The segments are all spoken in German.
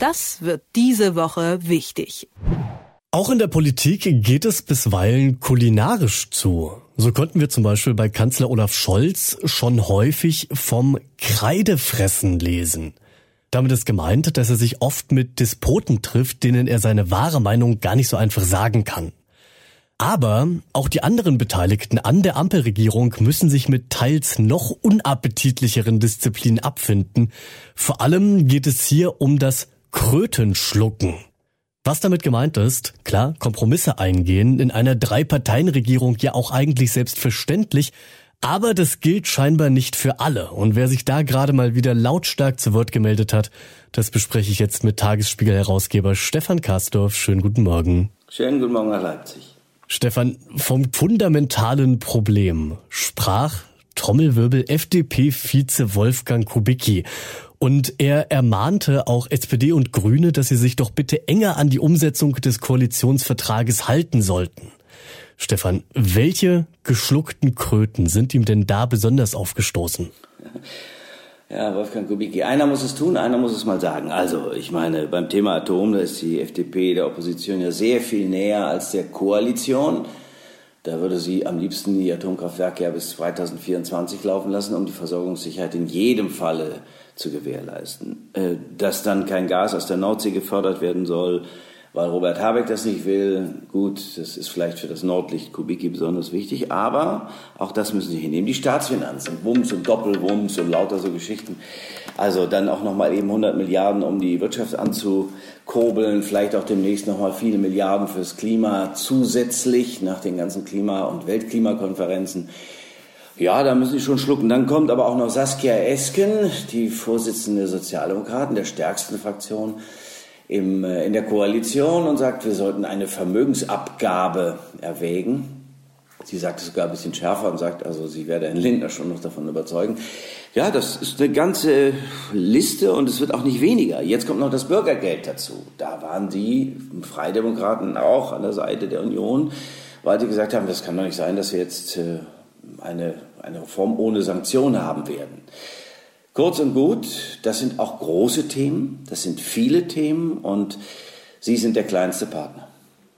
Das wird diese Woche wichtig. Auch in der Politik geht es bisweilen kulinarisch zu. So konnten wir zum Beispiel bei Kanzler Olaf Scholz schon häufig vom Kreidefressen lesen. Damit ist gemeint, dass er sich oft mit Despoten trifft, denen er seine wahre Meinung gar nicht so einfach sagen kann. Aber auch die anderen Beteiligten an der Ampelregierung müssen sich mit teils noch unappetitlicheren Disziplinen abfinden. Vor allem geht es hier um das Krötenschlucken. Was damit gemeint ist, klar, Kompromisse eingehen, in einer Drei-Parteien-Regierung ja auch eigentlich selbstverständlich, aber das gilt scheinbar nicht für alle. Und wer sich da gerade mal wieder lautstark zu Wort gemeldet hat, das bespreche ich jetzt mit Tagesspiegel-Herausgeber Stefan Karsdorf. Schönen guten Morgen. Schönen guten Morgen nach Leipzig. Stefan, vom fundamentalen Problem sprach Trommelwirbel FDP-Vize Wolfgang Kubicki. Und er ermahnte auch SPD und Grüne, dass sie sich doch bitte enger an die Umsetzung des Koalitionsvertrages halten sollten. Stefan, welche geschluckten Kröten sind ihm denn da besonders aufgestoßen? Ja, Wolfgang Kubicki, einer muss es tun, einer muss es mal sagen. Also, ich meine, beim Thema Atom, da ist die FDP der Opposition ja sehr viel näher als der Koalition. Da würde sie am liebsten die Atomkraftwerke ja bis 2024 laufen lassen, um die Versorgungssicherheit in jedem Falle zu gewährleisten. Äh, dass dann kein Gas aus der Nordsee gefördert werden soll, weil Robert Habeck das nicht will. Gut, das ist vielleicht für das Nordlicht Kubicki besonders wichtig, aber auch das müssen Sie hinnehmen. Die Staatsfinanzen, Wumms und Doppelwumms und lauter so Geschichten. Also dann auch nochmal eben 100 Milliarden, um die Wirtschaft anzukurbeln, vielleicht auch demnächst nochmal viele Milliarden fürs Klima zusätzlich nach den ganzen Klima- und Weltklimakonferenzen. Ja, da müssen Sie schon schlucken. Dann kommt aber auch noch Saskia Esken, die Vorsitzende der Sozialdemokraten, der stärksten Fraktion im, äh, in der Koalition und sagt, wir sollten eine Vermögensabgabe erwägen. Sie sagt es sogar ein bisschen schärfer und sagt, also sie werde Herrn Lindner schon noch davon überzeugen. Ja, das ist eine ganze Liste und es wird auch nicht weniger. Jetzt kommt noch das Bürgergeld dazu. Da waren die Freidemokraten auch an der Seite der Union, weil sie gesagt haben, das kann doch nicht sein, dass wir jetzt äh, eine, eine Reform ohne Sanktionen haben werden. Kurz und gut, das sind auch große Themen, das sind viele Themen und Sie sind der kleinste Partner.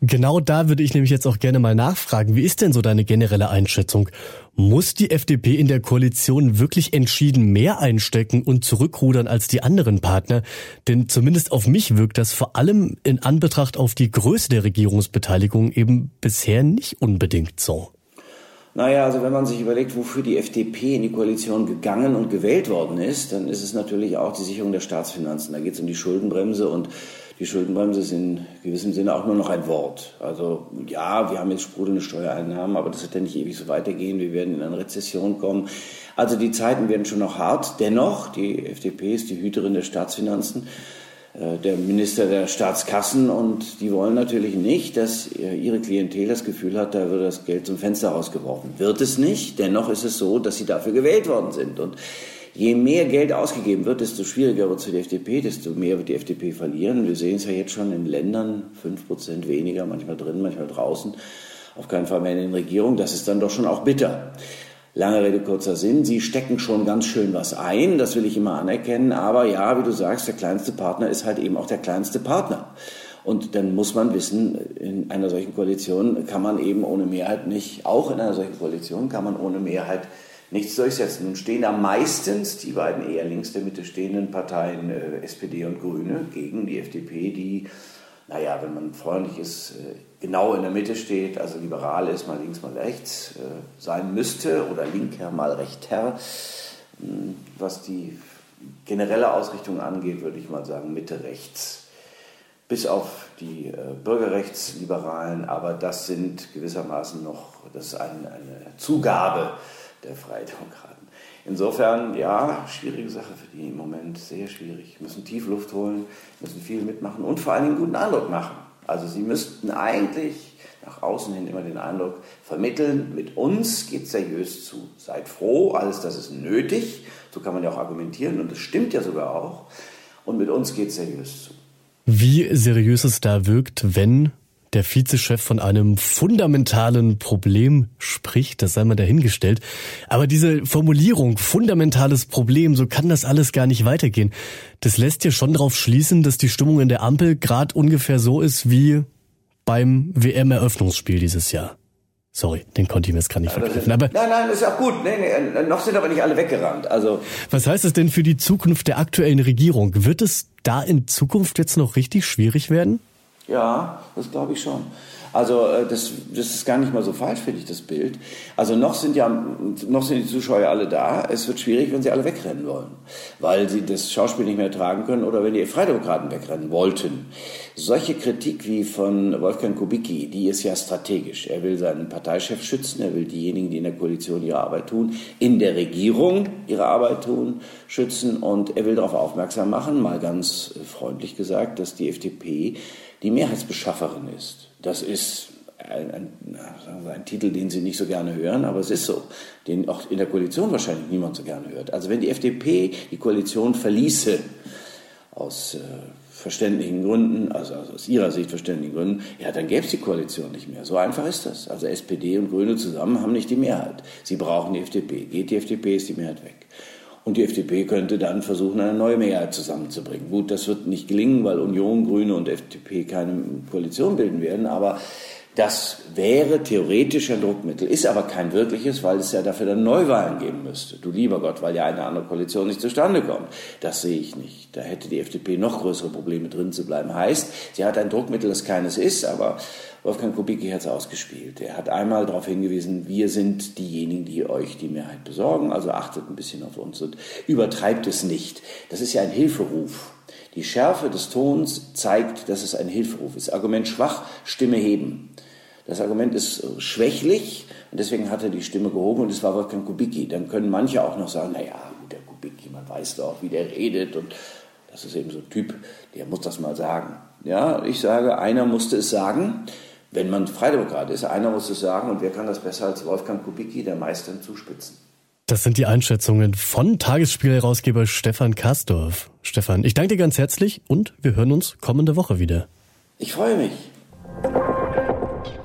Genau da würde ich nämlich jetzt auch gerne mal nachfragen. Wie ist denn so deine generelle Einschätzung? Muss die FDP in der Koalition wirklich entschieden mehr einstecken und zurückrudern als die anderen Partner? Denn zumindest auf mich wirkt das vor allem in Anbetracht auf die Größe der Regierungsbeteiligung eben bisher nicht unbedingt so. Naja, also wenn man sich überlegt, wofür die FDP in die Koalition gegangen und gewählt worden ist, dann ist es natürlich auch die Sicherung der Staatsfinanzen. Da geht es um die Schuldenbremse und die Schuldenbremse ist in gewissem Sinne auch nur noch ein Wort. Also ja, wir haben jetzt sprudelnde Steuereinnahmen, aber das wird ja nicht ewig so weitergehen. Wir werden in eine Rezession kommen. Also die Zeiten werden schon noch hart. Dennoch, die FDP ist die Hüterin der Staatsfinanzen. Äh, der Minister der Staatskassen und die wollen natürlich nicht, dass ihre Klientel das Gefühl hat, da wird das Geld zum Fenster rausgeworfen. Wird es nicht, dennoch ist es so, dass sie dafür gewählt worden sind. Und je mehr Geld ausgegeben wird, desto schwieriger wird es für die FDP, desto mehr wird die FDP verlieren. Wir sehen es ja jetzt schon in Ländern, fünf Prozent weniger, manchmal drin, manchmal draußen, auf keinen Fall mehr in den Regierungen. Das ist dann doch schon auch bitter. Lange Rede, kurzer Sinn. Sie stecken schon ganz schön was ein, das will ich immer anerkennen. Aber ja, wie du sagst, der kleinste Partner ist halt eben auch der kleinste Partner. Und dann muss man wissen, in einer solchen Koalition kann man eben ohne Mehrheit nicht, auch in einer solchen Koalition kann man ohne Mehrheit nichts durchsetzen. Nun stehen da meistens die beiden eher links der Mitte stehenden Parteien, äh, SPD und Grüne, gegen die FDP, die naja, wenn man freundlich ist, äh, genau in der Mitte steht, also liberal ist, mal links, mal rechts äh, sein müsste oder linker, mal rechter. Hm, was die generelle Ausrichtung angeht, würde ich mal sagen Mitte rechts. Bis auf die äh, Bürgerrechtsliberalen, aber das sind gewissermaßen noch, das ist eine, eine Zugabe der Freidemokraten. Insofern, ja, schwierige Sache für die im Moment, sehr schwierig. Müssen tief Luft holen, müssen viel mitmachen und vor allem einen guten Eindruck machen. Also sie müssten eigentlich nach außen hin immer den Eindruck vermitteln, mit uns geht seriös zu. Seid froh, alles das ist nötig. So kann man ja auch argumentieren und das stimmt ja sogar auch. Und mit uns geht seriös zu. Wie seriös es da wirkt, wenn der Vizechef von einem fundamentalen Problem spricht, das sei mal dahingestellt. Aber diese Formulierung, fundamentales Problem, so kann das alles gar nicht weitergehen. Das lässt ja schon darauf schließen, dass die Stimmung in der Ampel gerade ungefähr so ist wie beim WM-Eröffnungsspiel dieses Jahr. Sorry, den konnte ich mir jetzt gar nicht verknüpfen. Aber nein, nein, ist auch gut. Nee, nee, noch sind aber nicht alle weggerannt. Also was heißt das denn für die Zukunft der aktuellen Regierung? Wird es da in Zukunft jetzt noch richtig schwierig werden? Ja, das glaube ich schon. Also äh, das, das ist gar nicht mal so falsch, finde ich, das Bild. Also noch sind ja noch sind die Zuschauer alle da. Es wird schwierig, wenn sie alle wegrennen wollen, weil sie das Schauspiel nicht mehr tragen können oder wenn die Freidemokraten wegrennen wollten. Solche Kritik wie von Wolfgang Kubicki, die ist ja strategisch. Er will seinen Parteichef schützen, er will diejenigen, die in der Koalition ihre Arbeit tun, in der Regierung ihre Arbeit tun, schützen und er will darauf aufmerksam machen, mal ganz freundlich gesagt, dass die FDP die Mehrheitsbeschafferin ist. Das ist ein, ein, ein, Titel, den Sie nicht so gerne hören, aber es ist so, den auch in der Koalition wahrscheinlich niemand so gerne hört. Also wenn die FDP die Koalition verließe, aus äh, verständlichen Gründen, also aus ihrer Sicht verständlichen Gründen, ja, dann gäbe es die Koalition nicht mehr. So einfach ist das. Also SPD und Grüne zusammen haben nicht die Mehrheit. Sie brauchen die FDP. Geht die FDP, ist die Mehrheit weg. Und die FDP könnte dann versuchen, eine neue Mehrheit zusammenzubringen. Gut, das wird nicht gelingen, weil Union, Grüne und FDP keine Koalition bilden werden, aber das wäre theoretisch ein Druckmittel, ist aber kein wirkliches, weil es ja dafür dann Neuwahlen geben müsste. Du lieber Gott, weil ja eine andere Koalition nicht zustande kommt. Das sehe ich nicht. Da hätte die FDP noch größere Probleme drin zu bleiben. Heißt, sie hat ein Druckmittel, das keines ist, aber Wolfgang Kubicki hat es ausgespielt. Er hat einmal darauf hingewiesen, wir sind diejenigen, die euch die Mehrheit besorgen, also achtet ein bisschen auf uns und übertreibt es nicht. Das ist ja ein Hilferuf. Die Schärfe des Tons zeigt, dass es ein Hilferuf ist. Argument schwach, Stimme heben. Das Argument ist schwächlich und deswegen hat er die Stimme gehoben und es war Wolfgang Kubicki. Dann können manche auch noch sagen, naja, der Kubicki, man weiß doch, wie der redet und das ist eben so ein Typ, der muss das mal sagen. Ja, ich sage, einer musste es sagen. Wenn man Freidemokrat ist, einer muss es sagen und wer kann das besser als Wolfgang Kubicki, der Meister zuspitzen. Das sind die Einschätzungen von Tagesspielherausgeber Stefan Kastorf. Stefan, ich danke dir ganz herzlich und wir hören uns kommende Woche wieder. Ich freue mich.